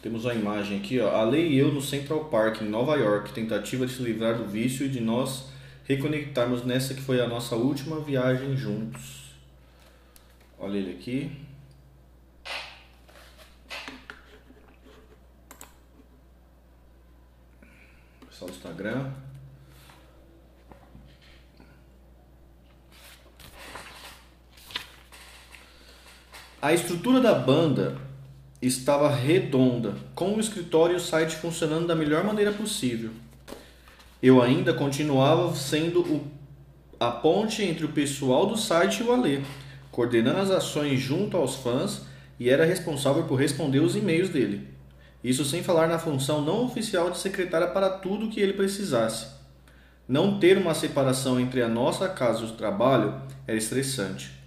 Temos uma imagem aqui, ó. A lei e eu no Central Park, em Nova York, tentativa de se livrar do vício e de nós reconectarmos nessa que foi a nossa última viagem juntos. Olha ele aqui. Pessoal do Instagram. A estrutura da banda estava redonda, com o escritório e o site funcionando da melhor maneira possível. Eu ainda continuava sendo o, a ponte entre o pessoal do site e o Alê, coordenando as ações junto aos fãs e era responsável por responder os e-mails dele. Isso sem falar na função não oficial de secretária para tudo o que ele precisasse. Não ter uma separação entre a nossa casa e o trabalho era estressante.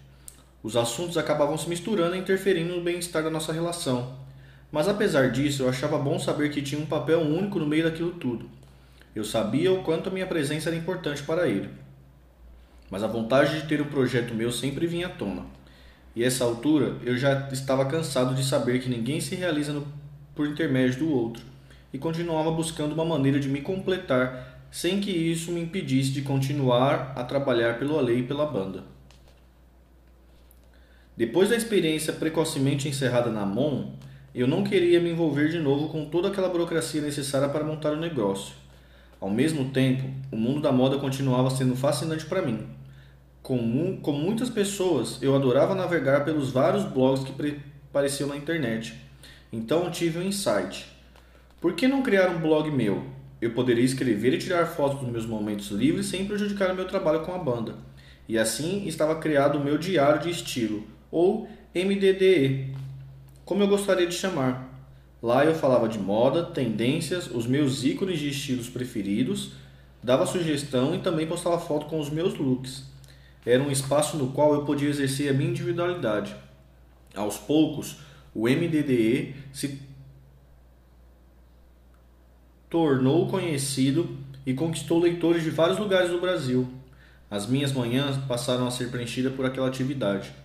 Os assuntos acabavam se misturando e interferindo no bem-estar da nossa relação. Mas apesar disso, eu achava bom saber que tinha um papel único no meio daquilo tudo. Eu sabia o quanto a minha presença era importante para ele. Mas a vontade de ter um projeto meu sempre vinha à tona. E essa altura eu já estava cansado de saber que ninguém se realiza no, por intermédio do outro, e continuava buscando uma maneira de me completar sem que isso me impedisse de continuar a trabalhar pelo além e pela banda. Depois da experiência precocemente encerrada na MON, eu não queria me envolver de novo com toda aquela burocracia necessária para montar o negócio. Ao mesmo tempo, o mundo da moda continuava sendo fascinante para mim. Como, como muitas pessoas, eu adorava navegar pelos vários blogs que apareciam na internet. Então tive um insight. Por que não criar um blog meu? Eu poderia escrever e tirar fotos dos meus momentos livres sem prejudicar o meu trabalho com a banda. E assim estava criado o meu diário de estilo, ou MDDE, como eu gostaria de chamar. Lá eu falava de moda, tendências, os meus ícones de estilos preferidos, dava sugestão e também postava foto com os meus looks. Era um espaço no qual eu podia exercer a minha individualidade. Aos poucos, o MDDE se tornou conhecido e conquistou leitores de vários lugares do Brasil. As minhas manhãs passaram a ser preenchidas por aquela atividade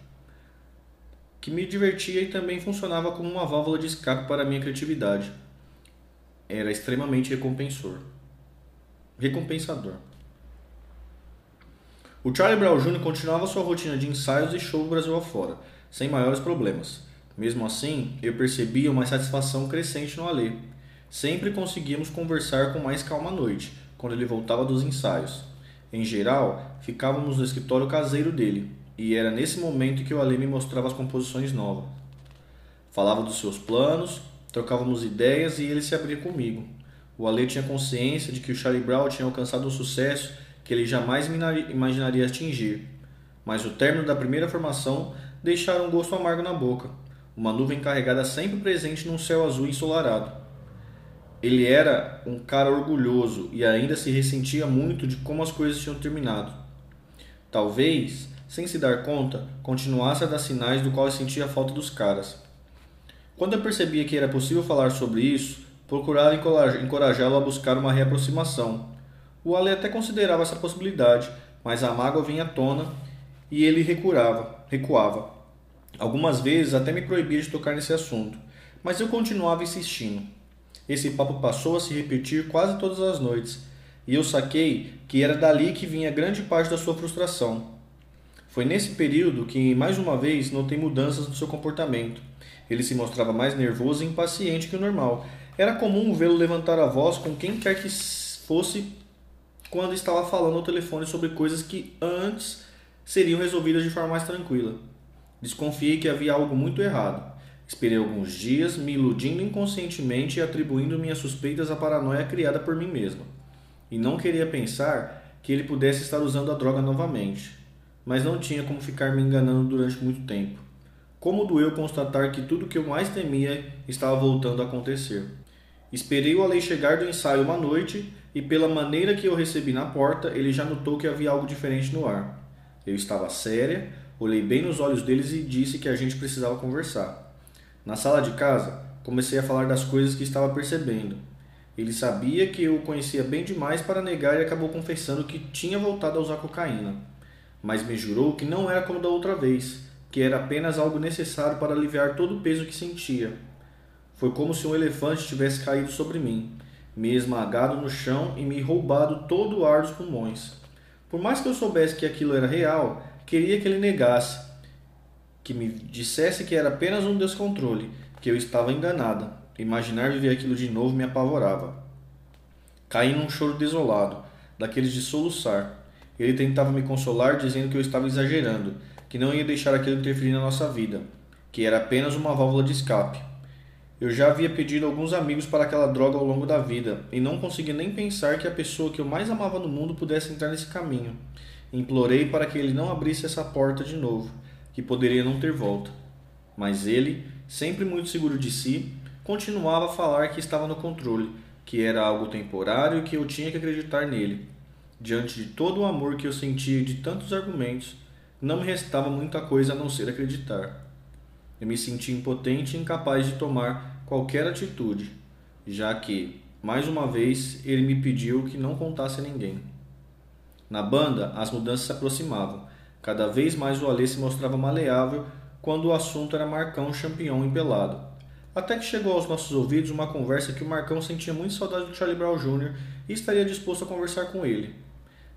que me divertia e também funcionava como uma válvula de escape para a minha criatividade. Era extremamente recompensor. recompensador. O Charlie Brown Jr. continuava sua rotina de ensaios e show Brasil afora, sem maiores problemas. Mesmo assim, eu percebia uma satisfação crescente no Alê. Sempre conseguíamos conversar com mais calma à noite, quando ele voltava dos ensaios. Em geral, ficávamos no escritório caseiro dele, e era nesse momento que o Ale me mostrava as composições novas. Falava dos seus planos, trocávamos ideias e ele se abria comigo. O Ale tinha consciência de que o Charlie Brown tinha alcançado um sucesso que ele jamais imaginaria atingir. Mas o término da primeira formação deixara um gosto amargo na boca, uma nuvem carregada sempre presente num céu azul ensolarado. Ele era um cara orgulhoso e ainda se ressentia muito de como as coisas tinham terminado. Talvez sem se dar conta, continuasse a dar sinais do qual sentia a falta dos caras. Quando eu percebia que era possível falar sobre isso, procurava encorajá-lo a buscar uma reaproximação. O Ale até considerava essa possibilidade, mas a mágoa vinha à tona e ele recurava, recuava. Algumas vezes até me proibia de tocar nesse assunto, mas eu continuava insistindo. Esse papo passou a se repetir quase todas as noites, e eu saquei que era dali que vinha grande parte da sua frustração. Foi nesse período que, mais uma vez, notei mudanças no seu comportamento. Ele se mostrava mais nervoso e impaciente que o normal. Era comum vê-lo levantar a voz com quem quer que fosse quando estava falando ao telefone sobre coisas que antes seriam resolvidas de forma mais tranquila. Desconfiei que havia algo muito errado. Esperei alguns dias, me iludindo inconscientemente e atribuindo minhas suspeitas à paranoia criada por mim mesmo. E não queria pensar que ele pudesse estar usando a droga novamente mas não tinha como ficar me enganando durante muito tempo. Como doeu constatar que tudo que eu mais temia estava voltando a acontecer. Esperei o Alei chegar do ensaio uma noite e, pela maneira que eu recebi na porta, ele já notou que havia algo diferente no ar. Eu estava séria, olhei bem nos olhos deles e disse que a gente precisava conversar. Na sala de casa, comecei a falar das coisas que estava percebendo. Ele sabia que eu o conhecia bem demais para negar e acabou confessando que tinha voltado a usar cocaína mas me jurou que não era como da outra vez, que era apenas algo necessário para aliviar todo o peso que sentia. Foi como se um elefante tivesse caído sobre mim, me esmagado no chão e me roubado todo o ar dos pulmões. Por mais que eu soubesse que aquilo era real, queria que ele negasse, que me dissesse que era apenas um descontrole, que eu estava enganada. Imaginar viver aquilo de novo me apavorava. Caí num choro desolado, daqueles de soluçar. Ele tentava me consolar, dizendo que eu estava exagerando, que não ia deixar aquilo interferir na nossa vida, que era apenas uma válvula de escape. Eu já havia pedido alguns amigos para aquela droga ao longo da vida e não conseguia nem pensar que a pessoa que eu mais amava no mundo pudesse entrar nesse caminho. Implorei para que ele não abrisse essa porta de novo, que poderia não ter volta. Mas ele, sempre muito seguro de si, continuava a falar que estava no controle, que era algo temporário e que eu tinha que acreditar nele. Diante de todo o amor que eu sentia e de tantos argumentos, não me restava muita coisa a não ser acreditar. Eu me senti impotente e incapaz de tomar qualquer atitude, já que, mais uma vez, ele me pediu que não contasse a ninguém. Na banda, as mudanças se aproximavam. Cada vez mais o Alê se mostrava maleável quando o assunto era Marcão Champion empelado. Até que chegou aos nossos ouvidos uma conversa que o Marcão sentia muito saudade do Charlie Brown Jr. e estaria disposto a conversar com ele.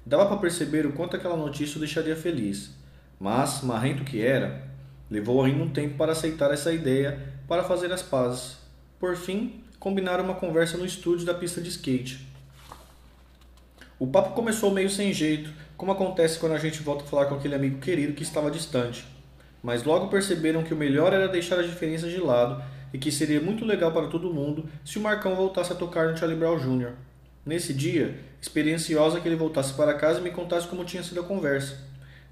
Dava para perceber o quanto aquela notícia o deixaria feliz, mas, marrento que era, Levou ainda um tempo para aceitar essa ideia para fazer as pazes. Por fim, combinaram uma conversa no estúdio da pista de skate. O papo começou meio sem jeito, como acontece quando a gente volta a falar com aquele amigo querido que estava distante. Mas logo perceberam que o melhor era deixar as diferenças de lado e que seria muito legal para todo mundo se o Marcão voltasse a tocar no Charlie Brown Jr. Nesse dia, esperei que ele voltasse para casa e me contasse como tinha sido a conversa.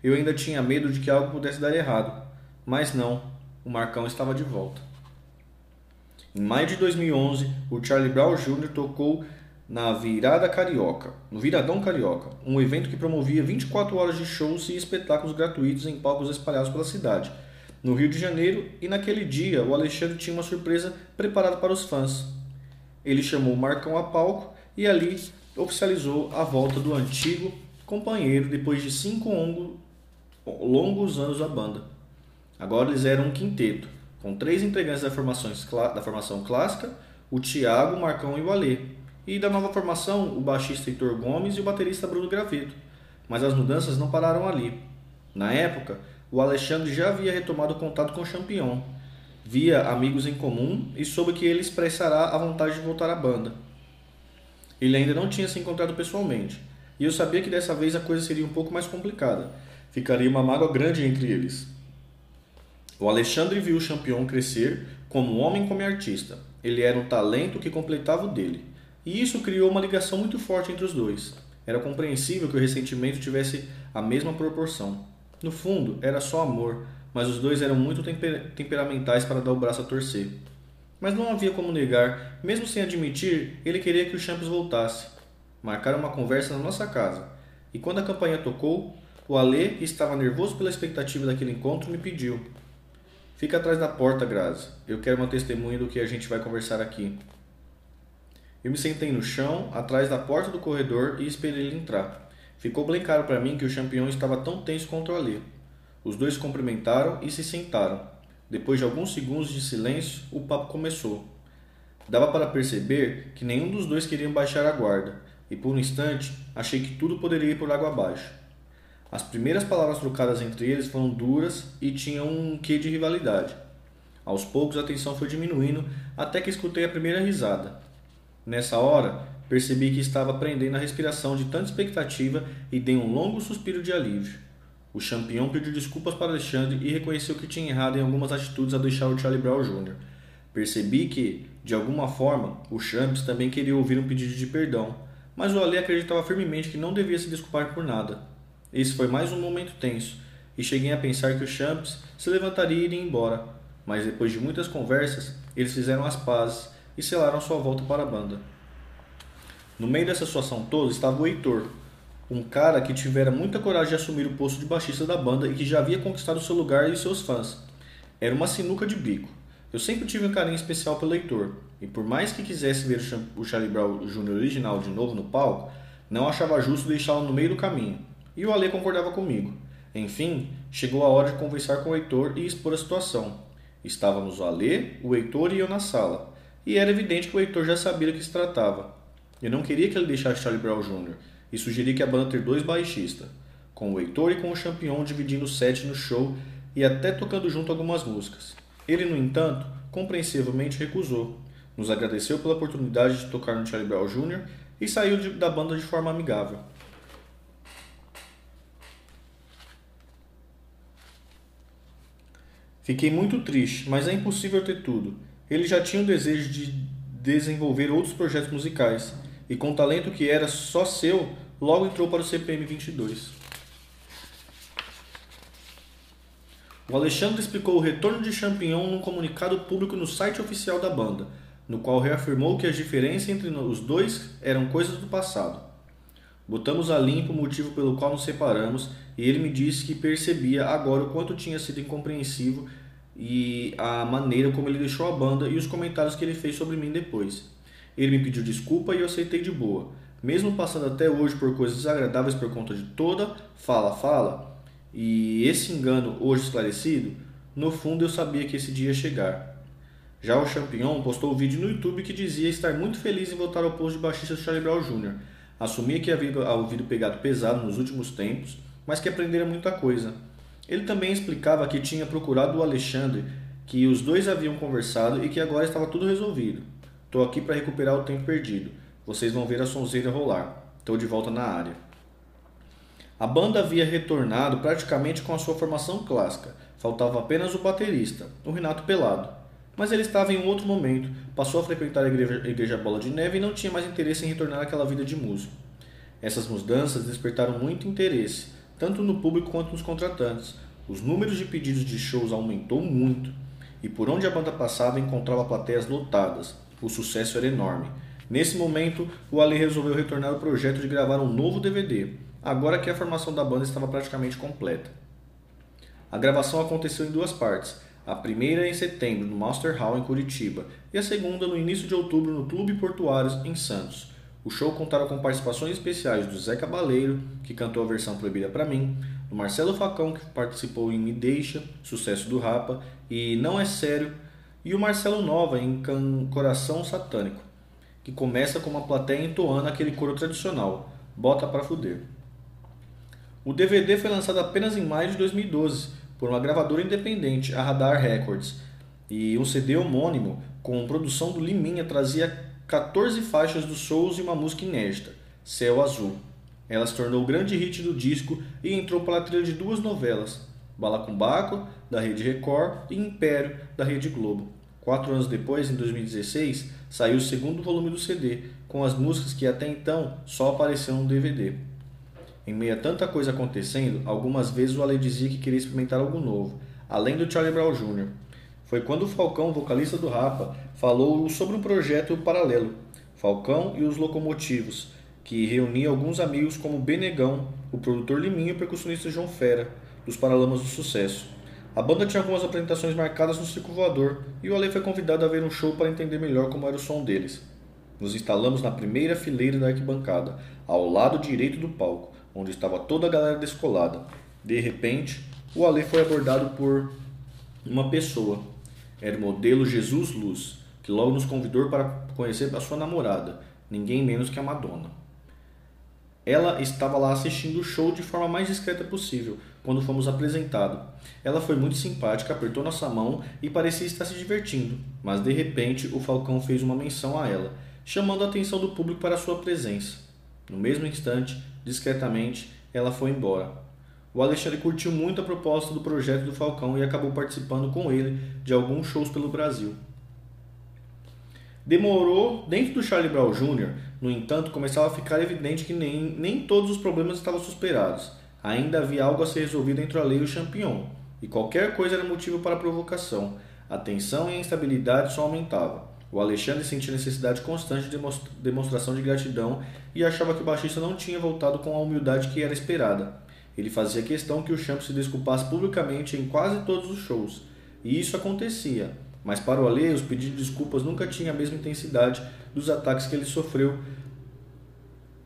Eu ainda tinha medo de que algo pudesse dar errado, mas não, o Marcão estava de volta. Em maio de 2011, o Charlie Brown Jr. tocou na Virada Carioca, no Viradão Carioca, um evento que promovia 24 horas de shows e espetáculos gratuitos em palcos espalhados pela cidade, no Rio de Janeiro, e naquele dia o Alexandre tinha uma surpresa preparada para os fãs. Ele chamou o Marcão a palco e ali oficializou a volta do antigo companheiro depois de cinco longos anos da banda. Agora eles eram um quinteto, com três integrantes da, da formação clássica, o Thiago, o Marcão e o Alê. E da nova formação, o baixista Heitor Gomes e o baterista Bruno Graveto. Mas as mudanças não pararam ali. Na época, o Alexandre já havia retomado contato com o Champion, via amigos em comum e soube que ele expressará a vontade de voltar à banda. Ele ainda não tinha se encontrado pessoalmente, e eu sabia que dessa vez a coisa seria um pouco mais complicada. Ficaria uma mágoa grande entre eles. O Alexandre viu o Champion crescer como homem e como artista. Ele era um talento que completava o dele. E isso criou uma ligação muito forte entre os dois. Era compreensível que o ressentimento tivesse a mesma proporção. No fundo, era só amor, mas os dois eram muito temper temperamentais para dar o braço a torcer. Mas não havia como negar, mesmo sem admitir, ele queria que o Champions voltasse. Marcaram uma conversa na nossa casa. E quando a campanha tocou, o Alê, que estava nervoso pela expectativa daquele encontro, me pediu: Fica atrás da porta, Grazi. Eu quero uma testemunha do que a gente vai conversar aqui. Eu me sentei no chão, atrás da porta do corredor e esperei ele entrar. Ficou bem claro para mim que o campeão estava tão tenso quanto ali. Os dois se cumprimentaram e se sentaram. Depois de alguns segundos de silêncio, o papo começou. Dava para perceber que nenhum dos dois queria baixar a guarda, e por um instante achei que tudo poderia ir por água abaixo. As primeiras palavras trocadas entre eles foram duras e tinham um quê de rivalidade. Aos poucos a tensão foi diminuindo até que escutei a primeira risada. Nessa hora, percebi que estava prendendo a respiração de tanta expectativa e dei um longo suspiro de alívio. O campeão pediu desculpas para Alexandre e reconheceu que tinha errado em algumas atitudes a deixar o Charlie Brown Jr. Percebi que, de alguma forma, o Champs também queria ouvir um pedido de perdão, mas o Ale acreditava firmemente que não devia se desculpar por nada. Esse foi mais um momento tenso, e cheguei a pensar que o Champs se levantaria e iria embora, mas depois de muitas conversas, eles fizeram as pazes e selaram sua volta para a banda. No meio dessa situação toda estava o Heitor, um cara que tivera muita coragem de assumir o posto de baixista da banda e que já havia conquistado seu lugar e seus fãs. Era uma sinuca de bico. Eu sempre tive um carinho especial pelo Heitor, e por mais que quisesse ver o Charlie Brown Jr. original de novo no palco, não achava justo deixá-lo no meio do caminho. E o Ale concordava comigo. Enfim, chegou a hora de conversar com o Heitor e expor a situação. Estávamos o Ale, o Heitor e eu na sala. e era evidente que o Heitor já sabia do que se tratava. Eu não queria que ele deixasse Charlie Brown Jr. e sugeri que a banda ter dois baixistas, com o Heitor e com o Champion dividindo o set no show e até tocando junto algumas músicas. Ele, no entanto, compreensivelmente recusou. Nos agradeceu pela oportunidade de tocar no Charlie Brown Jr. e saiu de, da banda de forma amigável. Fiquei muito triste, mas é impossível ter tudo. Ele já tinha o desejo de desenvolver outros projetos musicais, e com talento que era só seu, logo entrou para o CPM 22. O Alexandre explicou o retorno de Champignon num comunicado público no site oficial da banda, no qual reafirmou que as diferenças entre os dois eram coisas do passado. Botamos a limpo o motivo pelo qual nos separamos e ele me disse que percebia agora o quanto tinha sido incompreensivo e a maneira como ele deixou a banda e os comentários que ele fez sobre mim depois. Ele me pediu desculpa e eu aceitei de boa, mesmo passando até hoje por coisas desagradáveis por conta de toda fala-fala e esse engano hoje esclarecido, no fundo eu sabia que esse dia ia chegar. Já o Champignon postou um vídeo no YouTube que dizia estar muito feliz em voltar ao posto de baixista do Charlie Brown Jr., Assumia que havia ouvido pegado pesado nos últimos tempos, mas que aprendera muita coisa. Ele também explicava que tinha procurado o Alexandre, que os dois haviam conversado e que agora estava tudo resolvido. Estou aqui para recuperar o tempo perdido. Vocês vão ver a sonzeira rolar. Estou de volta na área. A banda havia retornado praticamente com a sua formação clássica. Faltava apenas o baterista, o Renato Pelado mas ele estava em um outro momento, passou a frequentar a igreja, a igreja Bola de Neve e não tinha mais interesse em retornar àquela vida de músico. Essas mudanças despertaram muito interesse, tanto no público quanto nos contratantes. Os números de pedidos de shows aumentou muito, e por onde a banda passava encontrava plateias lotadas. O sucesso era enorme. Nesse momento, o Ali resolveu retornar ao projeto de gravar um novo DVD, agora que a formação da banda estava praticamente completa. A gravação aconteceu em duas partes a primeira em setembro no Master Hall em Curitiba e a segunda no início de outubro no Clube Portuários em Santos. O show contará com participações especiais do Zé Cabaleiro, que cantou a versão Proibida para mim, do Marcelo Facão, que participou em Me Deixa, sucesso do Rapa, e Não é Sério, e o Marcelo Nova em Can Coração Satânico, que começa com uma plateia entoando aquele coro tradicional, Bota pra Fuder. O DVD foi lançado apenas em maio de 2012 por uma gravadora independente, a Radar Records, e um CD homônimo com produção do Liminha trazia 14 faixas dos shows e uma música inédita, Céu Azul. Ela se tornou o grande hit do disco e entrou para a trilha de duas novelas, Bala com Baco, da Rede Record, e Império, da Rede Globo. Quatro anos depois, em 2016, saiu o segundo volume do CD, com as músicas que até então só apareciam no DVD. Em meio a tanta coisa acontecendo, algumas vezes o Ale dizia que queria experimentar algo novo, além do Charlie Brown Jr. Foi quando o Falcão, vocalista do Rapa, falou sobre um projeto paralelo, Falcão e os Locomotivos, que reunia alguns amigos como Benegão, o produtor Liminho e o percussionista João Fera, dos Paralamas do Sucesso. A banda tinha algumas apresentações marcadas no Circo Voador e o Ale foi convidado a ver um show para entender melhor como era o som deles. Nos instalamos na primeira fileira da arquibancada, ao lado direito do palco onde estava toda a galera descolada. De repente, o Ale foi abordado por uma pessoa. Era o modelo Jesus Luz, que logo nos convidou para conhecer a sua namorada, ninguém menos que a Madonna. Ela estava lá assistindo o show de forma mais discreta possível, quando fomos apresentados. Ela foi muito simpática, apertou nossa mão e parecia estar se divertindo, mas de repente o Falcão fez uma menção a ela, chamando a atenção do público para sua presença. No mesmo instante, discretamente, ela foi embora. O Alexandre curtiu muito a proposta do projeto do Falcão e acabou participando com ele de alguns shows pelo Brasil. Demorou, dentro do Charlie Brown Jr., no entanto, começava a ficar evidente que nem, nem todos os problemas estavam superados. Ainda havia algo a ser resolvido entre a lei e o Champignon, e qualquer coisa era motivo para provocação. A tensão e a instabilidade só aumentavam. O Alexandre sentia necessidade constante de demonstração de gratidão e achava que o baixista não tinha voltado com a humildade que era esperada. Ele fazia questão que o Champ se desculpasse publicamente em quase todos os shows, e isso acontecia, mas para o Ale, os pedidos de desculpas nunca tinham a mesma intensidade dos ataques que ele sofreu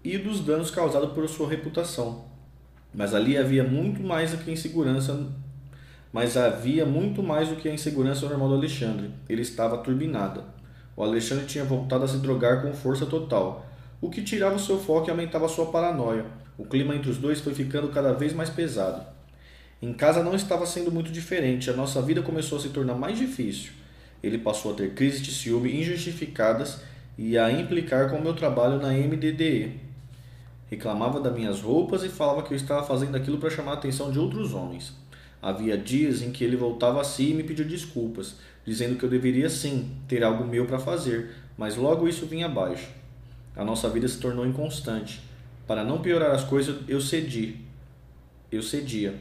e dos danos causados por sua reputação. Mas ali havia muito mais do que insegurança, mas havia muito mais do que a insegurança normal do Alexandre. Ele estava turbinada. O O Alexandre tinha voltado a se drogar com força total, o que tirava o seu foco e aumentava sua paranoia. O clima entre os dois foi ficando cada vez mais pesado. Em casa não estava sendo muito diferente, a nossa vida começou a se tornar mais difícil. Ele passou a ter crises de ciúme injustificadas e a implicar com o meu trabalho na MDDE. Reclamava das minhas roupas e falava que eu estava fazendo aquilo para chamar a atenção de outros homens. Havia dias em que ele voltava a si e me pediu desculpas, dizendo que eu deveria sim ter algo meu para fazer, mas logo isso vinha abaixo. A nossa vida se tornou inconstante. Para não piorar as coisas, eu cedi. Eu cedia.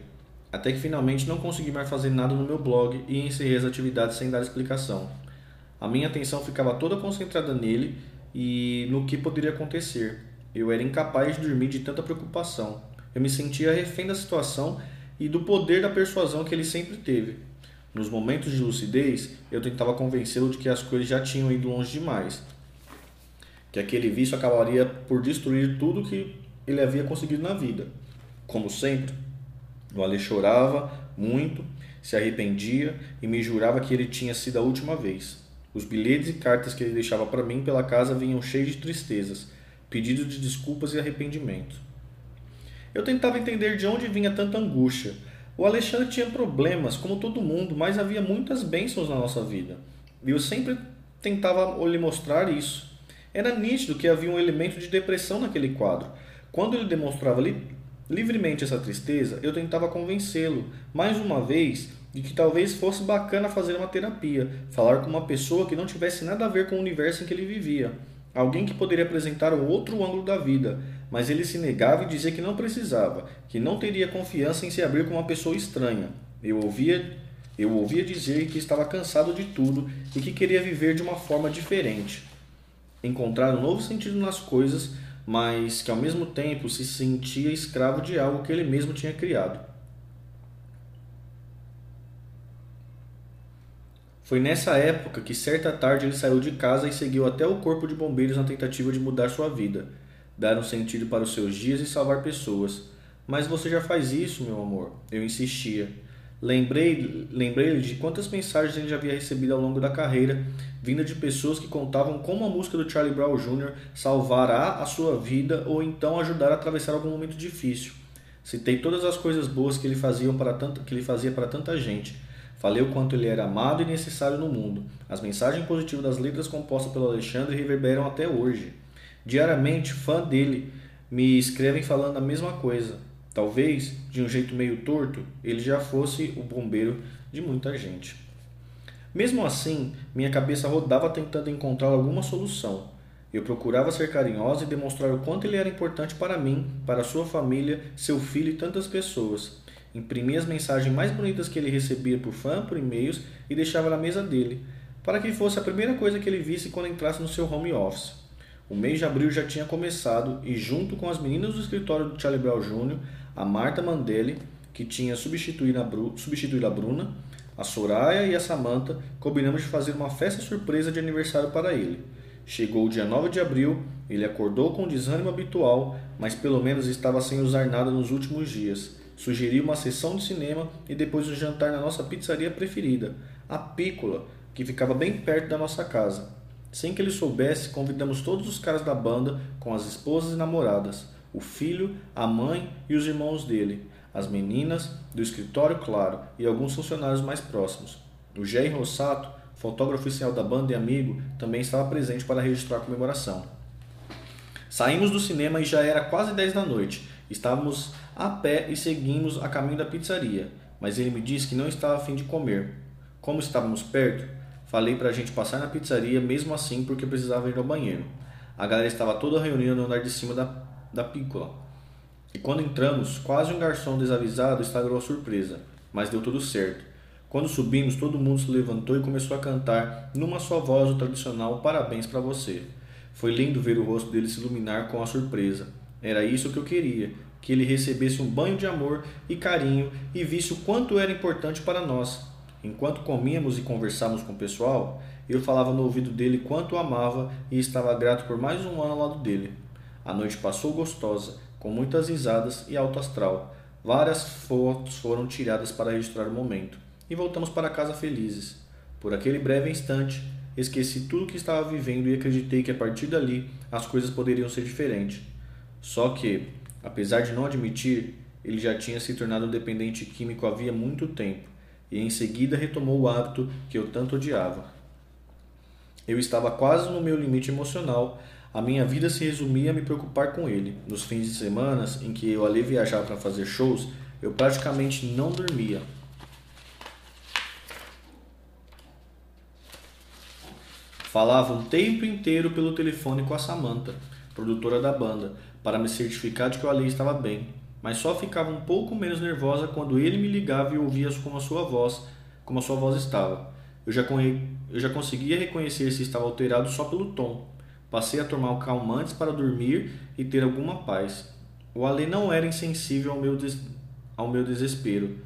Até que finalmente não consegui mais fazer nada no meu blog e encerrei as atividades sem dar explicação. A minha atenção ficava toda concentrada nele e no que poderia acontecer. Eu era incapaz de dormir de tanta preocupação. Eu me sentia refém da situação e do poder da persuasão que ele sempre teve. Nos momentos de lucidez, eu tentava convencê-lo de que as coisas já tinham ido longe demais, que aquele vício acabaria por destruir tudo que ele havia conseguido na vida. Como sempre, o Ale chorava muito, se arrependia e me jurava que ele tinha sido a última vez. Os bilhetes e cartas que ele deixava para mim pela casa vinham cheios de tristezas, pedidos de desculpas e arrependimento. Eu tentava entender de onde vinha tanta angústia. O Alexandre tinha problemas, como todo mundo, mas havia muitas bênçãos na nossa vida. E eu sempre tentava lhe mostrar isso. Era nítido que havia um elemento de depressão naquele quadro. Quando ele demonstrava li livremente essa tristeza, eu tentava convencê-lo, mais uma vez, de que talvez fosse bacana fazer uma terapia, falar com uma pessoa que não tivesse nada a ver com o universo em que ele vivia. Alguém que poderia apresentar um outro ângulo da vida, mas ele se negava e dizia que não precisava, que não teria confiança em se abrir com uma pessoa estranha. Eu ouvia, eu ouvia dizer que estava cansado de tudo e que queria viver de uma forma diferente. Encontrar um novo sentido nas coisas, mas que ao mesmo tempo se sentia escravo de algo que ele mesmo tinha criado. Foi nessa época que certa tarde ele saiu de casa e seguiu até o corpo de bombeiros na tentativa de mudar sua vida dar um sentido para os seus dias e salvar pessoas. Mas você já faz isso, meu amor. Eu insistia. Lembrei-lhe lembrei de quantas mensagens ele já havia recebido ao longo da carreira, vinda de pessoas que contavam como a música do Charlie Brown Jr. salvará a sua vida ou então ajudar a atravessar algum momento difícil. Citei todas as coisas boas que ele, fazia para tanta, que ele fazia para tanta gente. Falei o quanto ele era amado e necessário no mundo. As mensagens positivas das letras compostas pelo Alexandre reverberam até hoje. Diariamente, fã dele me escrevem falando a mesma coisa. Talvez, de um jeito meio torto, ele já fosse o bombeiro de muita gente. Mesmo assim, minha cabeça rodava tentando encontrar alguma solução. Eu procurava ser carinhosa e demonstrar o quanto ele era importante para mim, para sua família, seu filho e tantas pessoas. Imprimia as mensagens mais bonitas que ele recebia por fã, por e-mails e deixava na mesa dele, para que fosse a primeira coisa que ele visse quando entrasse no seu home office. O mês de abril já tinha começado e, junto com as meninas do escritório do Charlie Brown Jr., a Marta Mandelli, que tinha substituído a Bruna, a Soraya e a Samantha, combinamos de fazer uma festa surpresa de aniversário para ele. Chegou o dia 9 de abril, ele acordou com o desânimo habitual, mas pelo menos estava sem usar nada nos últimos dias. Sugeriu uma sessão de cinema e depois um jantar na nossa pizzaria preferida, a Pícola, que ficava bem perto da nossa casa. Sem que ele soubesse, convidamos todos os caras da banda, com as esposas e namoradas, o filho, a mãe e os irmãos dele, as meninas, do escritório, claro, e alguns funcionários mais próximos. O Jair Rossato, fotógrafo oficial da banda e amigo, também estava presente para registrar a comemoração. Saímos do cinema e já era quase 10 da noite. Estávamos a pé e seguimos a caminho da pizzaria, mas ele me disse que não estava a fim de comer. Como estávamos perto, Falei para a gente passar na pizzaria mesmo assim porque precisava ir ao banheiro. A galera estava toda reunida no andar de cima da, da pícola. E quando entramos, quase um garçom desavisado estragou a surpresa, mas deu tudo certo. Quando subimos, todo mundo se levantou e começou a cantar numa só voz o tradicional Parabéns para você. Foi lindo ver o rosto dele se iluminar com a surpresa. Era isso que eu queria, que ele recebesse um banho de amor e carinho e visse o quanto era importante para nós. Enquanto comíamos e conversávamos com o pessoal, eu falava no ouvido dele quanto o amava e estava grato por mais um ano ao lado dele. A noite passou gostosa, com muitas risadas e alto astral. Várias fotos foram tiradas para registrar o momento e voltamos para casa felizes. Por aquele breve instante, esqueci tudo o que estava vivendo e acreditei que a partir dali as coisas poderiam ser diferentes. Só que, apesar de não admitir, ele já tinha se tornado dependente químico havia muito tempo e em seguida retomou o hábito que eu tanto odiava. Eu estava quase no meu limite emocional. A minha vida se resumia a me preocupar com ele. Nos fins de semana em que eu ali viajava para fazer shows, eu praticamente não dormia. Falava o tempo inteiro pelo telefone com a Samantha, produtora da banda, para me certificar de que o Ali estava bem, mas só ficava um pouco menos nervosa quando ele me ligava e ouvia como a sua voz, como a sua voz estava. Eu já, eu já conseguia reconhecer se estava alterado só pelo tom. Passei a tomar calmantes para dormir e ter alguma paz. O Ali não era insensível ao meu, des... ao meu desespero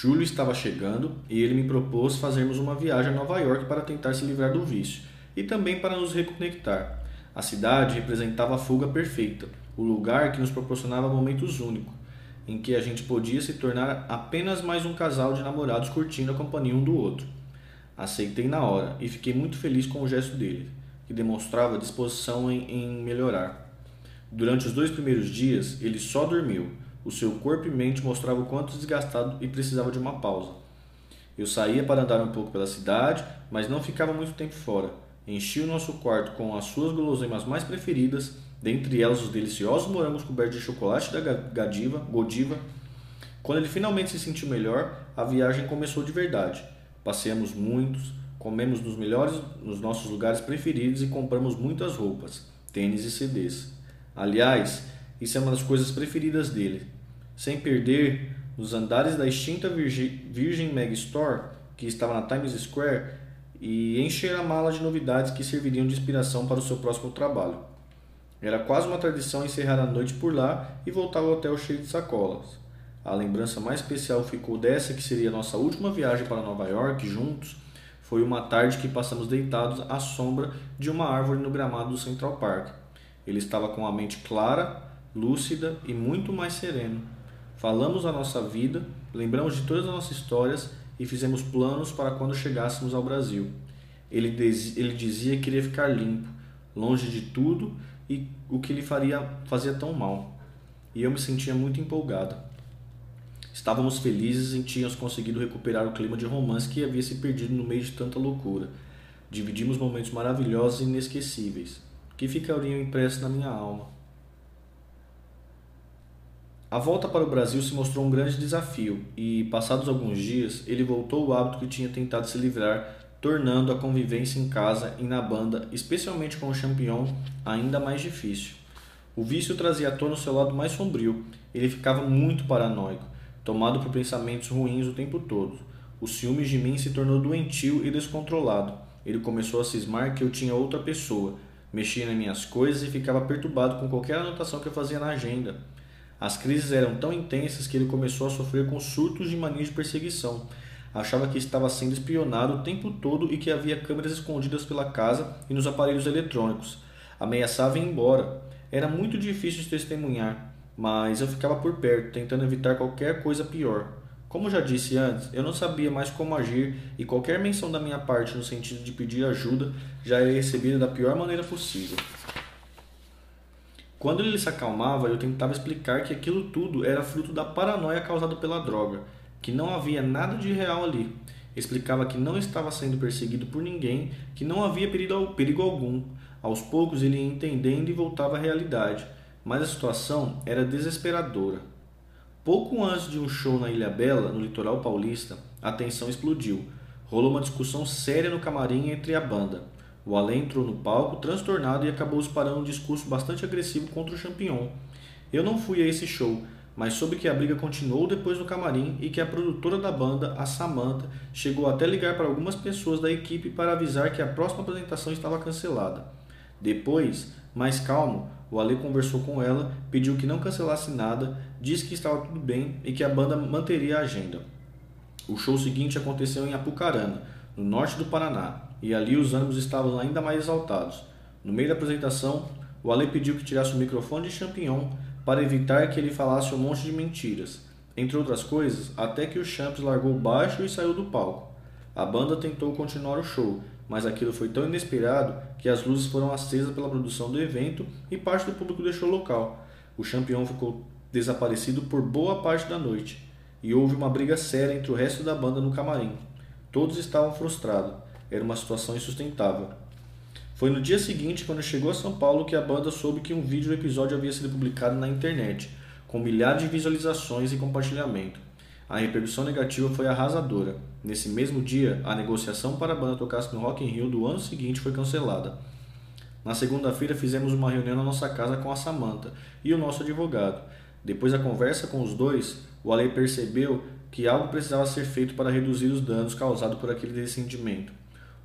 Julho estava chegando e ele me propôs fazermos uma viagem a Nova York para tentar se livrar do vício e também para nos reconectar. A cidade representava a fuga perfeita, o lugar que nos proporcionava momentos únicos, em que a gente podia se tornar apenas mais um casal de namorados curtindo a companhia um do outro. Aceitei na hora e fiquei muito feliz com o gesto dele, que demonstrava disposição em, em melhorar. Durante os dois primeiros dias, ele só dormiu o seu corpo e mente mostravam o quanto desgastado e precisava de uma pausa. Eu saía para andar um pouco pela cidade, mas não ficava muito tempo fora. Enchi o nosso quarto com as suas guloseimas mais preferidas, dentre elas os deliciosos morangos cobertos de chocolate da Gadiva, Godiva. Quando ele finalmente se sentiu melhor, a viagem começou de verdade. Passeamos muitos, comemos nos melhores, nos nossos lugares preferidos e compramos muitas roupas, tênis e CDs. Aliás, isso é uma das coisas preferidas dele sem perder nos andares da extinta Virgin Megastore, que estava na Times Square, e encher a mala de novidades que serviriam de inspiração para o seu próximo trabalho. Era quase uma tradição encerrar a noite por lá e voltar ao hotel cheio de sacolas. A lembrança mais especial ficou dessa que seria nossa última viagem para Nova York juntos. Foi uma tarde que passamos deitados à sombra de uma árvore no gramado do Central Park. Ele estava com a mente clara, lúcida e muito mais sereno. Falamos a nossa vida, lembramos de todas as nossas histórias e fizemos planos para quando chegássemos ao Brasil. Ele, ele dizia que queria ficar limpo, longe de tudo e o que lhe faria fazia tão mal. E eu me sentia muito empolgado. Estávamos felizes e tínhamos conseguido recuperar o clima de romance que havia se perdido no meio de tanta loucura. Dividimos momentos maravilhosos e inesquecíveis, que ficariam impressos na minha alma. A volta para o Brasil se mostrou um grande desafio e, passados alguns dias, ele voltou ao hábito que tinha tentado se livrar, tornando a convivência em casa e na banda, especialmente com o Champion, ainda mais difícil. O vício trazia à tona o seu lado mais sombrio. Ele ficava muito paranoico, tomado por pensamentos ruins o tempo todo. O ciúme de mim se tornou doentio e descontrolado. Ele começou a cismar que eu tinha outra pessoa, mexia nas minhas coisas e ficava perturbado com qualquer anotação que eu fazia na agenda. As crises eram tão intensas que ele começou a sofrer com surtos de mania de perseguição. Achava que estava sendo espionado o tempo todo e que havia câmeras escondidas pela casa e nos aparelhos eletrônicos. Ameaçava ir embora. Era muito difícil de testemunhar, mas eu ficava por perto, tentando evitar qualquer coisa pior. Como já disse antes, eu não sabia mais como agir e qualquer menção da minha parte no sentido de pedir ajuda já era recebida da pior maneira possível. Quando ele se acalmava, eu tentava explicar que aquilo tudo era fruto da paranoia causada pela droga, que não havia nada de real ali. Explicava que não estava sendo perseguido por ninguém, que não havia perigo, algum. Aos poucos ele ia entendendo e voltava à realidade, mas a situação era desesperadora. Pouco antes de um show na Ilha Bela, no litoral paulista, a tensão explodiu. Rolou uma discussão séria no camarim entre a banda. O Alain entrou no palco transtornado e acabou disparando um discurso bastante agressivo contra o Champignon. Eu não fui a esse show, mas soube que a briga continuou depois no camarim e que a produtora da banda, a Samantha, chegou até ligar para algumas pessoas da equipe para avisar que a próxima apresentação estava cancelada. Depois, mais calmo, o Ale conversou com ela, pediu que não cancelasse nada, disse que estava tudo bem e que a banda manteria a agenda. O show seguinte aconteceu em Apucarana, no norte do Paraná, e ali os ânimos estavam ainda mais exaltados. No meio da apresentação, o Ale pediu que tirasse o microfone de Champignon para evitar que ele falasse um monte de mentiras, entre outras coisas, até que o Champs largou baixo e saiu do palco. A banda tentou continuar o show, mas aquilo foi tão inesperado que as luzes foram acesas pela produção do evento e parte do público deixou o local. O campeão ficou desaparecido por boa parte da noite e houve uma briga séria entre o resto da banda no camarim. Todos estavam frustrados. Era uma situação insustentável. Foi no dia seguinte, quando chegou a São Paulo, que a banda soube que um vídeo do episódio havia sido publicado na internet, com milhares de visualizações e compartilhamento. A repercussão negativa foi arrasadora. Nesse mesmo dia, a negociação para a banda tocasse no Rock in Rio do ano seguinte foi cancelada. Na segunda-feira fizemos uma reunião na nossa casa com a Samantha e o nosso advogado. Depois da conversa com os dois, o Ale percebeu que algo precisava ser feito para reduzir os danos causados por aquele dessentimento.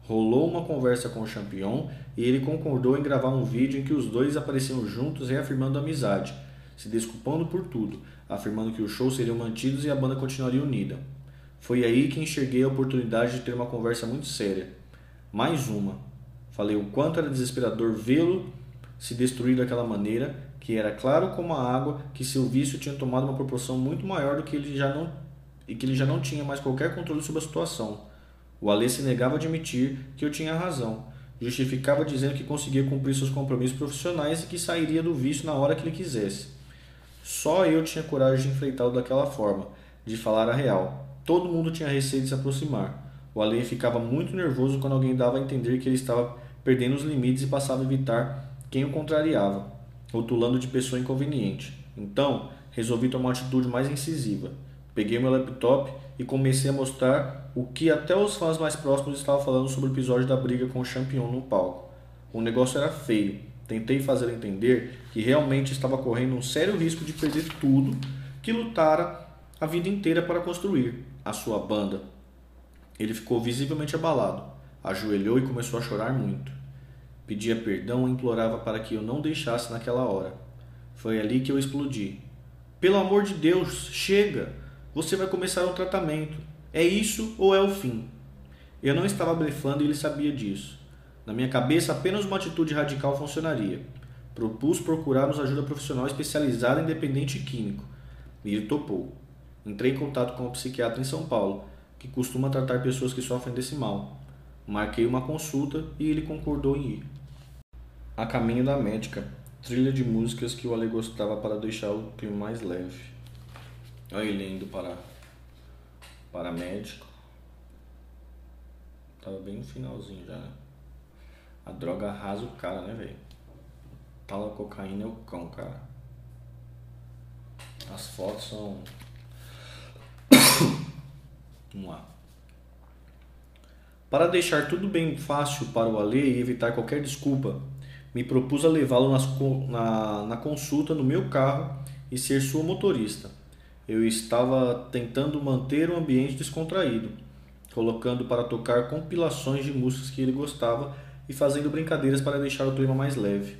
Rolou uma conversa com o Champion e ele concordou em gravar um vídeo em que os dois apareciam juntos reafirmando a amizade, se desculpando por tudo, afirmando que os shows seriam mantidos e a banda continuaria unida. Foi aí que enxerguei a oportunidade de ter uma conversa muito séria. Mais uma. Falei o quanto era desesperador vê-lo se destruir daquela maneira, que era claro como a água que seu vício tinha tomado uma proporção muito maior do que ele já não e que ele já não tinha mais qualquer controle sobre a situação. O Alê se negava a admitir que eu tinha razão. Justificava dizendo que conseguia cumprir seus compromissos profissionais e que sairia do vício na hora que ele quisesse. Só eu tinha coragem de enfrentá-lo daquela forma, de falar a real. Todo mundo tinha receio de se aproximar. O Alê ficava muito nervoso quando alguém dava a entender que ele estava perdendo os limites e passava a evitar quem o contrariava, rotulando de pessoa inconveniente. Então, resolvi tomar uma atitude mais incisiva. Peguei meu laptop e comecei a mostrar o que até os fãs mais próximos estavam falando sobre o episódio da briga com o Champion no palco. O negócio era feio. Tentei fazer entender que realmente estava correndo um sério risco de perder tudo que lutara a vida inteira para construir a sua banda. Ele ficou visivelmente abalado, ajoelhou e começou a chorar muito. Pedia perdão e implorava para que eu não deixasse naquela hora. Foi ali que eu explodi. Pelo amor de Deus, chega! você vai começar um tratamento. É isso ou é o fim? Eu não estava blefando e ele sabia disso. Na minha cabeça, apenas uma atitude radical funcionaria. Propus procurarmos ajuda profissional especializada em dependente químico. E ele topou. Entrei em contato com um psiquiatra em São Paulo, que costuma tratar pessoas que sofrem desse mal. Marquei uma consulta e ele concordou em ir. A caminho da médica, trilha de músicas que o Ale gostava para deixar o clima mais leve. Olha ele indo para, para médico. Tava bem no finalzinho já, né? A droga arrasa o cara, né, velho? Tala cocaína é o cão, cara. As fotos são. Vamos lá. Para deixar tudo bem fácil para o Ale e evitar qualquer desculpa, me propus a levá-lo na, na consulta no meu carro e ser sua motorista eu estava tentando manter o ambiente descontraído, colocando para tocar compilações de músicas que ele gostava e fazendo brincadeiras para deixar o clima mais leve.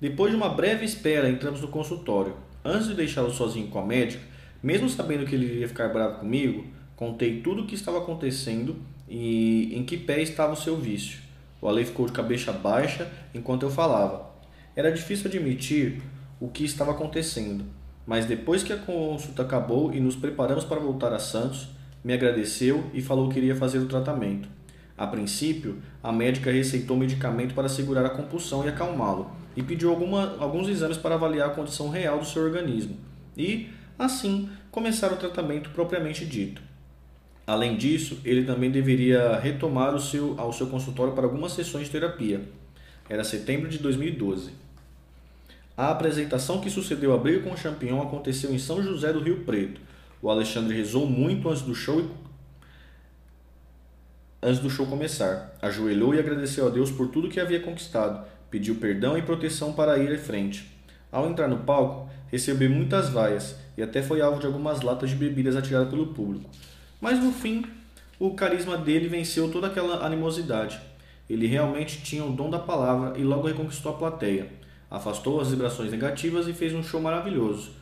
Depois de uma breve espera, entramos no consultório. Antes de deixá-lo sozinho com a médica, mesmo sabendo que ele iria ficar bravo comigo, contei tudo o que estava acontecendo e em que pé estava o seu vício. O Ale ficou de cabeça baixa enquanto eu falava. Era difícil admitir o que estava acontecendo, mas depois que a consulta acabou e nos preparamos para voltar a Santos, me agradeceu e falou que iria fazer o tratamento. A princípio, a médica receitou medicamento para segurar a compulsão e acalmá-lo, e pediu alguma, alguns exames para avaliar a condição real do seu organismo, e, assim, começar o tratamento propriamente dito. Além disso, ele também deveria retomar o seu, ao seu consultório para algumas sessões de terapia. Era setembro de 2012. A apresentação que sucedeu a briga com o Champignon aconteceu em São José do Rio Preto. O Alexandre rezou muito antes do show e... antes do show começar. Ajoelhou e agradeceu a Deus por tudo que havia conquistado. Pediu perdão e proteção para ir à frente. Ao entrar no palco, recebeu muitas vaias e até foi alvo de algumas latas de bebidas atiradas pelo público. Mas no fim, o carisma dele venceu toda aquela animosidade. Ele realmente tinha o dom da palavra e logo reconquistou a plateia afastou as vibrações negativas e fez um show maravilhoso,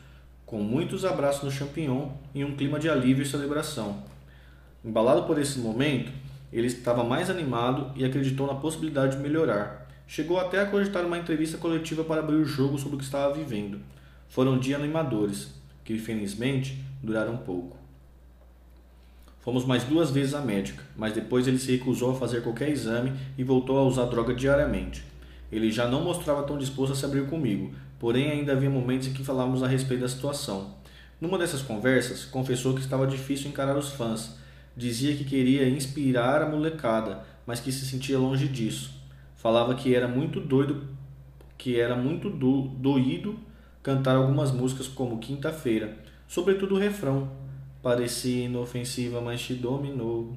com muitos abraços no champignon e um clima de alívio e celebração. Embalado por esse momento, ele estava mais animado e acreditou na possibilidade de melhorar. Chegou até a cogitar uma entrevista coletiva para abrir o jogo sobre o que estava vivendo. Foram dias animadores, que infelizmente duraram pouco. Fomos mais duas vezes à médica, mas depois ele se recusou a fazer qualquer exame e voltou a usar droga diariamente. Ele já não mostrava tão disposto a se abrir comigo, porém ainda havia momentos em que falávamos a respeito da situação. Numa dessas conversas, confessou que estava difícil encarar os fãs. Dizia que queria inspirar a molecada, mas que se sentia longe disso. Falava que era muito doido, que era muito do, doído cantar algumas músicas como Quinta-feira, sobretudo o refrão. Parecia inofensiva, mas te dominou.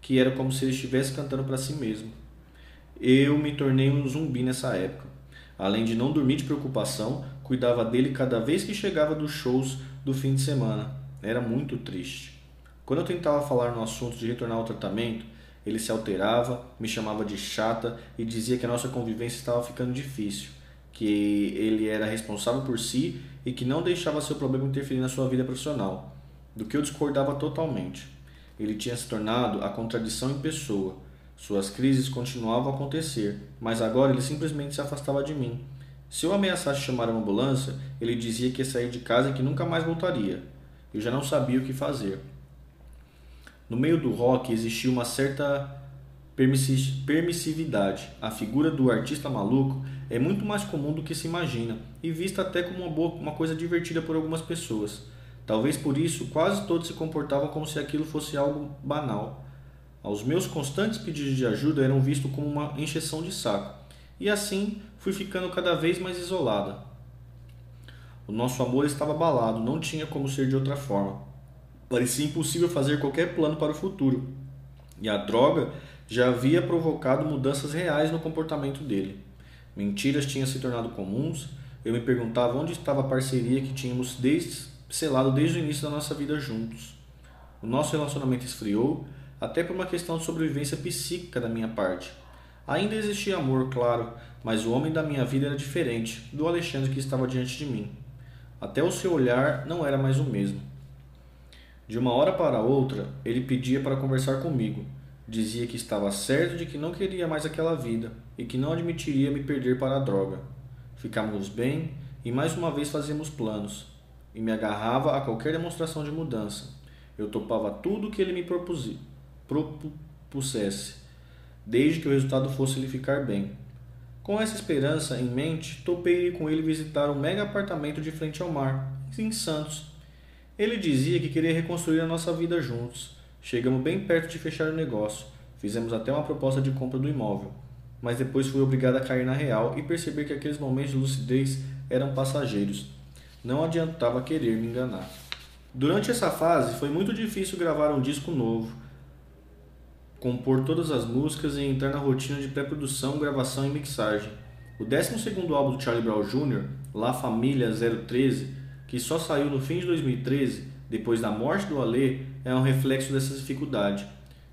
Que era como se ele estivesse cantando para si mesmo. Eu me tornei um zumbi nessa época. Além de não dormir de preocupação, cuidava dele cada vez que chegava dos shows do fim de semana. Era muito triste. Quando eu tentava falar no assunto de retornar ao tratamento, ele se alterava, me chamava de chata e dizia que a nossa convivência estava ficando difícil, que ele era responsável por si e que não deixava seu problema interferir na sua vida profissional, do que eu discordava totalmente. Ele tinha se tornado a contradição em pessoa. Suas crises continuavam a acontecer, mas agora ele simplesmente se afastava de mim. Se eu ameaçasse chamar uma ambulância, ele dizia que ia sair de casa e que nunca mais voltaria. Eu já não sabia o que fazer. No meio do rock existia uma certa permissividade. A figura do artista maluco é muito mais comum do que se imagina e vista até como uma, boa, uma coisa divertida por algumas pessoas. Talvez por isso quase todos se comportavam como se aquilo fosse algo banal. Aos meus constantes pedidos de ajuda eram vistos como uma encheção de saco, e assim fui ficando cada vez mais isolada. O nosso amor estava abalado, não tinha como ser de outra forma. Parecia impossível fazer qualquer plano para o futuro, e a droga já havia provocado mudanças reais no comportamento dele. Mentiras tinham se tornado comuns, eu me perguntava onde estava a parceria que tínhamos desde, selado desde o início da nossa vida juntos. O nosso relacionamento esfriou, até por uma questão de sobrevivência psíquica da minha parte. Ainda existia amor, claro, mas o homem da minha vida era diferente do Alexandre que estava diante de mim. Até o seu olhar não era mais o mesmo. De uma hora para outra, ele pedia para conversar comigo. Dizia que estava certo de que não queria mais aquela vida e que não admitiria me perder para a droga. Ficávamos bem e mais uma vez fazíamos planos. E me agarrava a qualquer demonstração de mudança. Eu topava tudo que ele me propusesse, desde que o resultado fosse ele ficar bem. Com essa esperança em mente, topei com ele visitar um mega apartamento de frente ao mar, em Santos, ele dizia que queria reconstruir a nossa vida juntos. Chegamos bem perto de fechar o negócio. Fizemos até uma proposta de compra do imóvel. Mas depois fui obrigado a cair na real e perceber que aqueles momentos de lucidez eram passageiros. Não adiantava querer me enganar. Durante essa fase foi muito difícil gravar um disco novo, compor todas as músicas e entrar na rotina de pré-produção, gravação e mixagem. O 12 álbum do Charlie Brown Jr., La Família 013, que só saiu no fim de 2013, depois da morte do Alê, é um reflexo dessa dificuldade.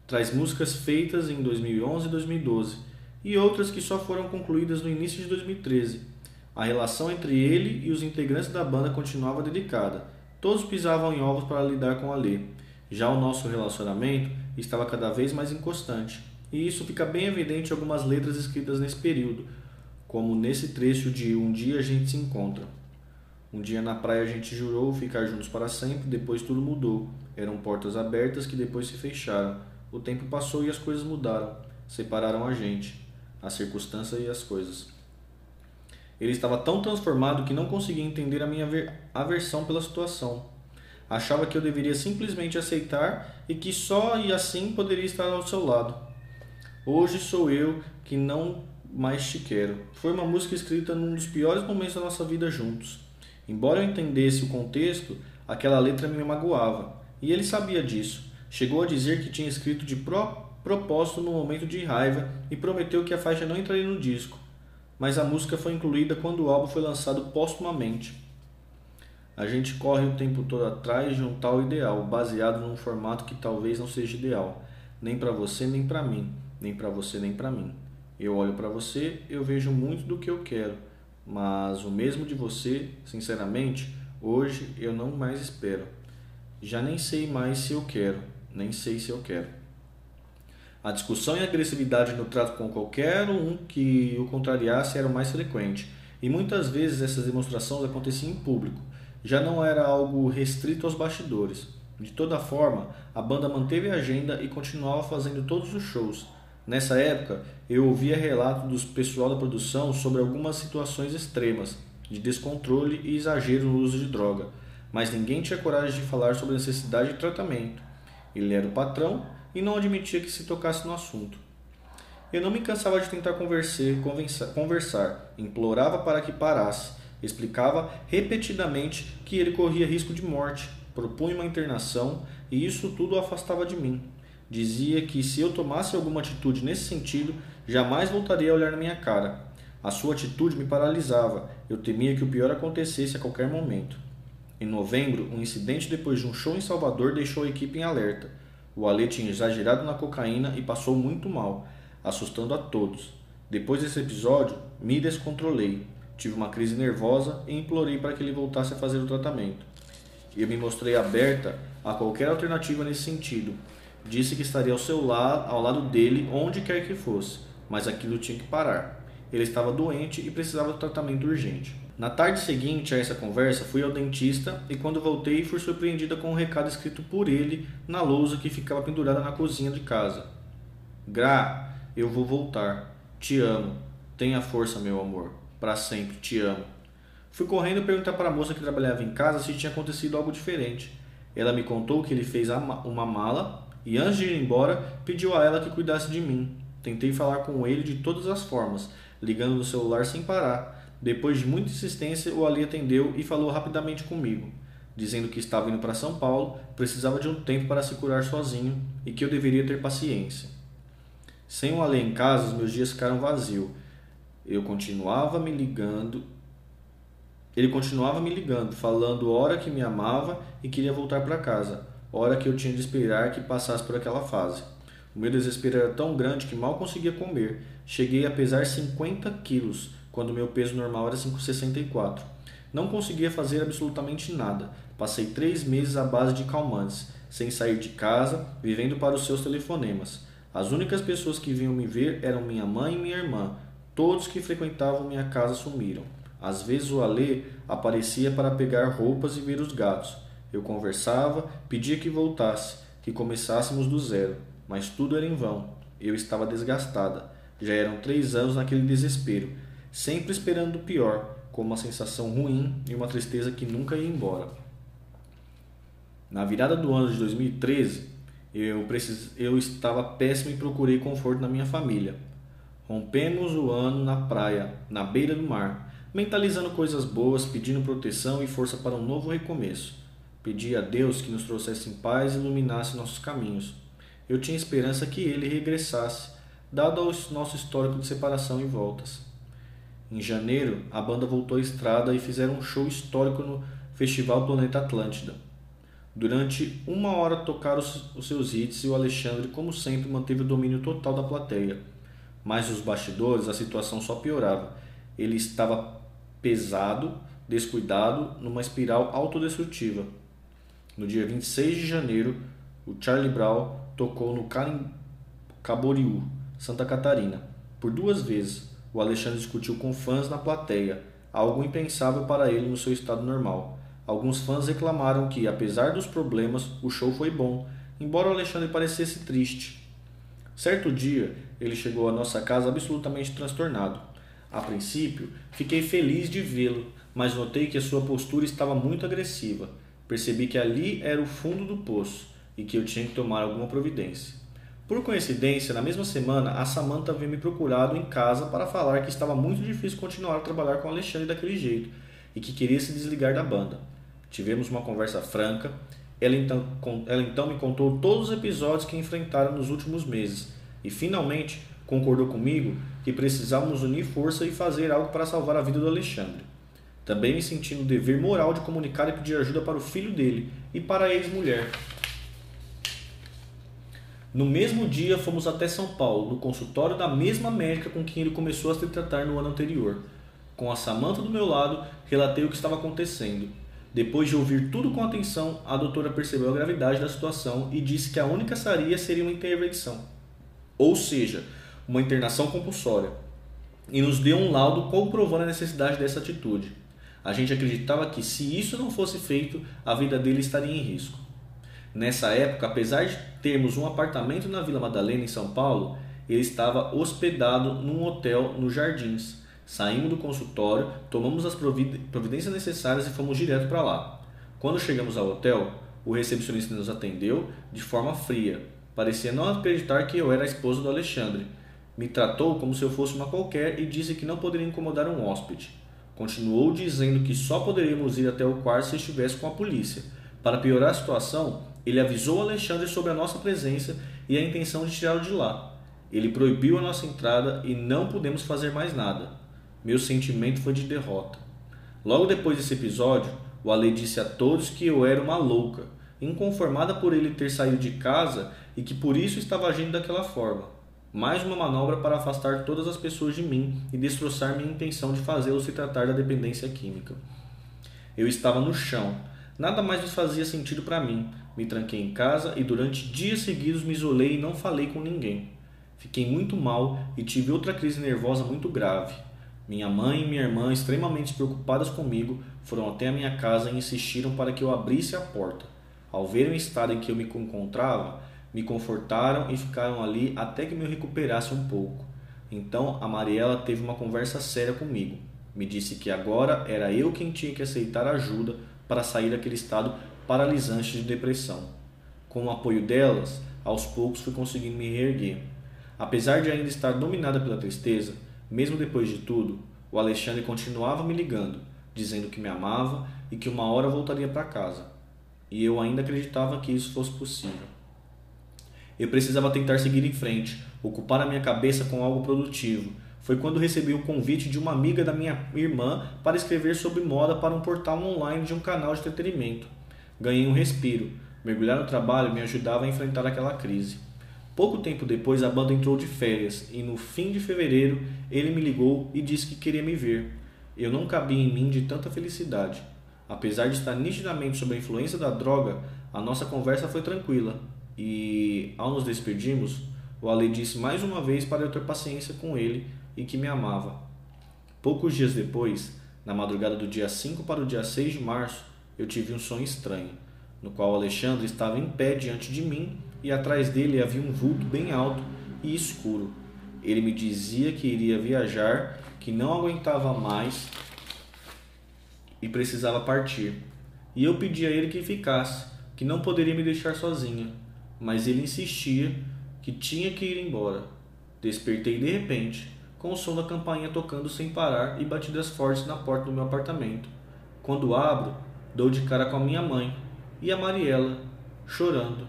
Traz músicas feitas em 2011 e 2012 e outras que só foram concluídas no início de 2013. A relação entre ele e os integrantes da banda continuava delicada. Todos pisavam em ovos para lidar com Alê. Já o nosso relacionamento estava cada vez mais inconstante, e isso fica bem evidente em algumas letras escritas nesse período, como nesse trecho de Um Dia a Gente Se Encontra. Um dia na praia a gente jurou ficar juntos para sempre, depois tudo mudou. Eram portas abertas que depois se fecharam. O tempo passou e as coisas mudaram. Separaram a gente, a circunstância e as coisas. Ele estava tão transformado que não conseguia entender a minha aversão pela situação. Achava que eu deveria simplesmente aceitar e que só e assim poderia estar ao seu lado. Hoje sou eu que não mais te quero. Foi uma música escrita num dos piores momentos da nossa vida juntos. Embora eu entendesse o contexto, aquela letra me magoava, e ele sabia disso. Chegou a dizer que tinha escrito de pro propósito no momento de raiva e prometeu que a faixa não entraria no disco, mas a música foi incluída quando o álbum foi lançado póstumamente. A gente corre o tempo todo atrás de um tal ideal, baseado num formato que talvez não seja ideal, nem para você nem para mim, nem para você nem para mim. Eu olho para você, eu vejo muito do que eu quero mas o mesmo de você, sinceramente, hoje eu não mais espero. Já nem sei mais se eu quero, nem sei se eu quero. A discussão e a agressividade no trato com qualquer um que o contrariasse era o mais frequente, e muitas vezes essas demonstrações aconteciam em público. Já não era algo restrito aos bastidores. De toda forma, a banda manteve a agenda e continuava fazendo todos os shows. Nessa época, eu ouvia relatos do pessoal da produção sobre algumas situações extremas, de descontrole e exagero no uso de droga, mas ninguém tinha coragem de falar sobre a necessidade de tratamento. Ele era o patrão e não admitia que se tocasse no assunto. Eu não me cansava de tentar conversar, conversar, implorava para que parasse, explicava repetidamente que ele corria risco de morte, propunha uma internação e isso tudo o afastava de mim. Dizia que se eu tomasse alguma atitude nesse sentido, jamais voltaria a olhar na minha cara. A sua atitude me paralisava, eu temia que o pior acontecesse a qualquer momento. Em novembro, um incidente depois de um show em Salvador deixou a equipe em alerta. O Ale tinha exagerado na cocaína e passou muito mal, assustando a todos. Depois desse episódio, me descontrolei. Tive uma crise nervosa e implorei para que ele voltasse a fazer o tratamento. Eu me mostrei aberta a qualquer alternativa nesse sentido. Disse que estaria ao seu lado, ao lado dele, onde quer que fosse, mas aquilo tinha que parar. Ele estava doente e precisava de tratamento urgente. Na tarde seguinte a essa conversa, fui ao dentista e quando voltei fui surpreendida com um recado escrito por ele na lousa que ficava pendurada na cozinha de casa. Gra, eu vou voltar. Te amo. Tenha força, meu amor. Para sempre, te amo. Fui correndo perguntar para a moça que trabalhava em casa se tinha acontecido algo diferente. Ela me contou que ele fez uma mala e antes de ir embora pediu a ela que cuidasse de mim. Tentei falar com ele de todas as formas, ligando no celular sem parar depois de muita insistência, o Ali atendeu e falou rapidamente comigo, dizendo que estava indo para São Paulo, precisava de um tempo para se curar sozinho e que eu deveria ter paciência. Sem o Ali em casa, os meus dias ficaram vazios. Eu continuava me ligando. Ele continuava me ligando, falando hora que me amava e queria voltar para casa, hora que eu tinha de esperar que passasse por aquela fase. O meu desespero era tão grande que mal conseguia comer. Cheguei a pesar 50 quilos quando meu peso normal era 5,64. Não conseguia fazer absolutamente nada. Passei três meses à base de calmantes, sem sair de casa, vivendo para os seus telefonemas. As únicas pessoas que vinham me ver eram minha mãe e minha irmã. Todos que frequentavam minha casa sumiram. Às vezes o Alê aparecia para pegar roupas e ver os gatos. Eu conversava, pedia que voltasse, que começássemos do zero, mas tudo era em vão. Eu estava desgastada. Já eram três anos naquele desespero sempre esperando o pior, com uma sensação ruim e uma tristeza que nunca ia embora. Na virada do ano de 2013, eu, precis... eu estava péssimo e procurei conforto na minha família. Rompemos o ano na praia, na beira do mar, mentalizando coisas boas, pedindo proteção e força para um novo recomeço. Pedi a Deus que nos trouxesse paz e iluminasse nossos caminhos. Eu tinha esperança que ele regressasse, dado o nosso histórico de separação e voltas. Em janeiro, a banda voltou à estrada e fizeram um show histórico no Festival Planeta Atlântida. Durante uma hora tocaram os seus hits e o Alexandre, como sempre, manteve o domínio total da plateia. Mas nos bastidores a situação só piorava. Ele estava pesado, descuidado, numa espiral autodestrutiva. No dia 26 de janeiro, o Charlie Brown tocou no Caboriú, Santa Catarina, por duas vezes o Alexandre discutiu com fãs na plateia, algo impensável para ele no seu estado normal. Alguns fãs reclamaram que, apesar dos problemas, o show foi bom, embora o Alexandre parecesse triste. Certo dia, ele chegou à nossa casa absolutamente transtornado. A princípio, fiquei feliz de vê-lo, mas notei que a sua postura estava muito agressiva. Percebi que ali era o fundo do poço e que eu tinha que tomar alguma providência. Por coincidência, na mesma semana, a Samantha veio me procurado em casa para falar que estava muito difícil continuar a trabalhar com Alexandre daquele jeito e que queria se desligar da banda. Tivemos uma conversa franca. Ela então, ela então me contou todos os episódios que enfrentaram nos últimos meses e finalmente concordou comigo que precisávamos unir força e fazer algo para salvar a vida do Alexandre. Também me senti no dever moral de comunicar e pedir ajuda para o filho dele e para a ex-mulher, no mesmo dia, fomos até São Paulo, no consultório da mesma médica com quem ele começou a se tratar no ano anterior. Com a Samanta do meu lado, relatei o que estava acontecendo. Depois de ouvir tudo com atenção, a doutora percebeu a gravidade da situação e disse que a única saída seria uma intervenção, ou seja, uma internação compulsória, e nos deu um laudo comprovando a necessidade dessa atitude. A gente acreditava que se isso não fosse feito, a vida dele estaria em risco. Nessa época, apesar de termos um apartamento na Vila Madalena, em São Paulo, ele estava hospedado num hotel nos Jardins. Saímos do consultório, tomamos as providências necessárias e fomos direto para lá. Quando chegamos ao hotel, o recepcionista nos atendeu de forma fria. Parecia não acreditar que eu era a esposa do Alexandre. Me tratou como se eu fosse uma qualquer e disse que não poderia incomodar um hóspede. Continuou dizendo que só poderíamos ir até o quarto se estivesse com a polícia. Para piorar a situação, ele avisou Alexandre sobre a nossa presença e a intenção de tirá-lo de lá. Ele proibiu a nossa entrada e não pudemos fazer mais nada. Meu sentimento foi de derrota. Logo depois desse episódio, o Ale disse a todos que eu era uma louca, inconformada por ele ter saído de casa e que por isso estava agindo daquela forma. Mais uma manobra para afastar todas as pessoas de mim e destroçar minha intenção de fazê-lo se tratar da dependência química. Eu estava no chão. Nada mais fazia sentido para mim. Me tranquei em casa e durante dias seguidos me isolei e não falei com ninguém. Fiquei muito mal e tive outra crise nervosa muito grave. Minha mãe e minha irmã, extremamente preocupadas comigo, foram até a minha casa e insistiram para que eu abrisse a porta. Ao verem o estado em que eu me encontrava, me confortaram e ficaram ali até que me recuperasse um pouco. Então a Mariela teve uma conversa séria comigo. Me disse que agora era eu quem tinha que aceitar ajuda para sair daquele estado paralisante de depressão. Com o apoio delas, aos poucos fui conseguindo me reerguer. Apesar de ainda estar dominada pela tristeza, mesmo depois de tudo, o Alexandre continuava me ligando, dizendo que me amava e que uma hora voltaria para casa. E eu ainda acreditava que isso fosse possível. Eu precisava tentar seguir em frente, ocupar a minha cabeça com algo produtivo. Foi quando recebi o convite de uma amiga da minha irmã para escrever sobre moda para um portal online de um canal de entretenimento. Ganhei um respiro. Mergulhar no trabalho me ajudava a enfrentar aquela crise. Pouco tempo depois, a banda entrou de férias e no fim de fevereiro ele me ligou e disse que queria me ver. Eu não cabia em mim de tanta felicidade. Apesar de estar nitidamente sob a influência da droga, a nossa conversa foi tranquila e, ao nos despedirmos, o Ale disse mais uma vez para eu ter paciência com ele e que me amava. Poucos dias depois, na madrugada do dia 5 para o dia 6 de março, eu tive um sonho estranho, no qual Alexandre estava em pé diante de mim e atrás dele havia um vulto bem alto e escuro. Ele me dizia que iria viajar, que não aguentava mais e precisava partir. E eu pedi a ele que ficasse, que não poderia me deixar sozinha, mas ele insistia que tinha que ir embora. Despertei de repente, com o som da campainha tocando sem parar e batidas fortes na porta do meu apartamento. Quando abro, dou de cara com a minha mãe e a Mariela, chorando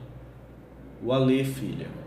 o Alê, filha.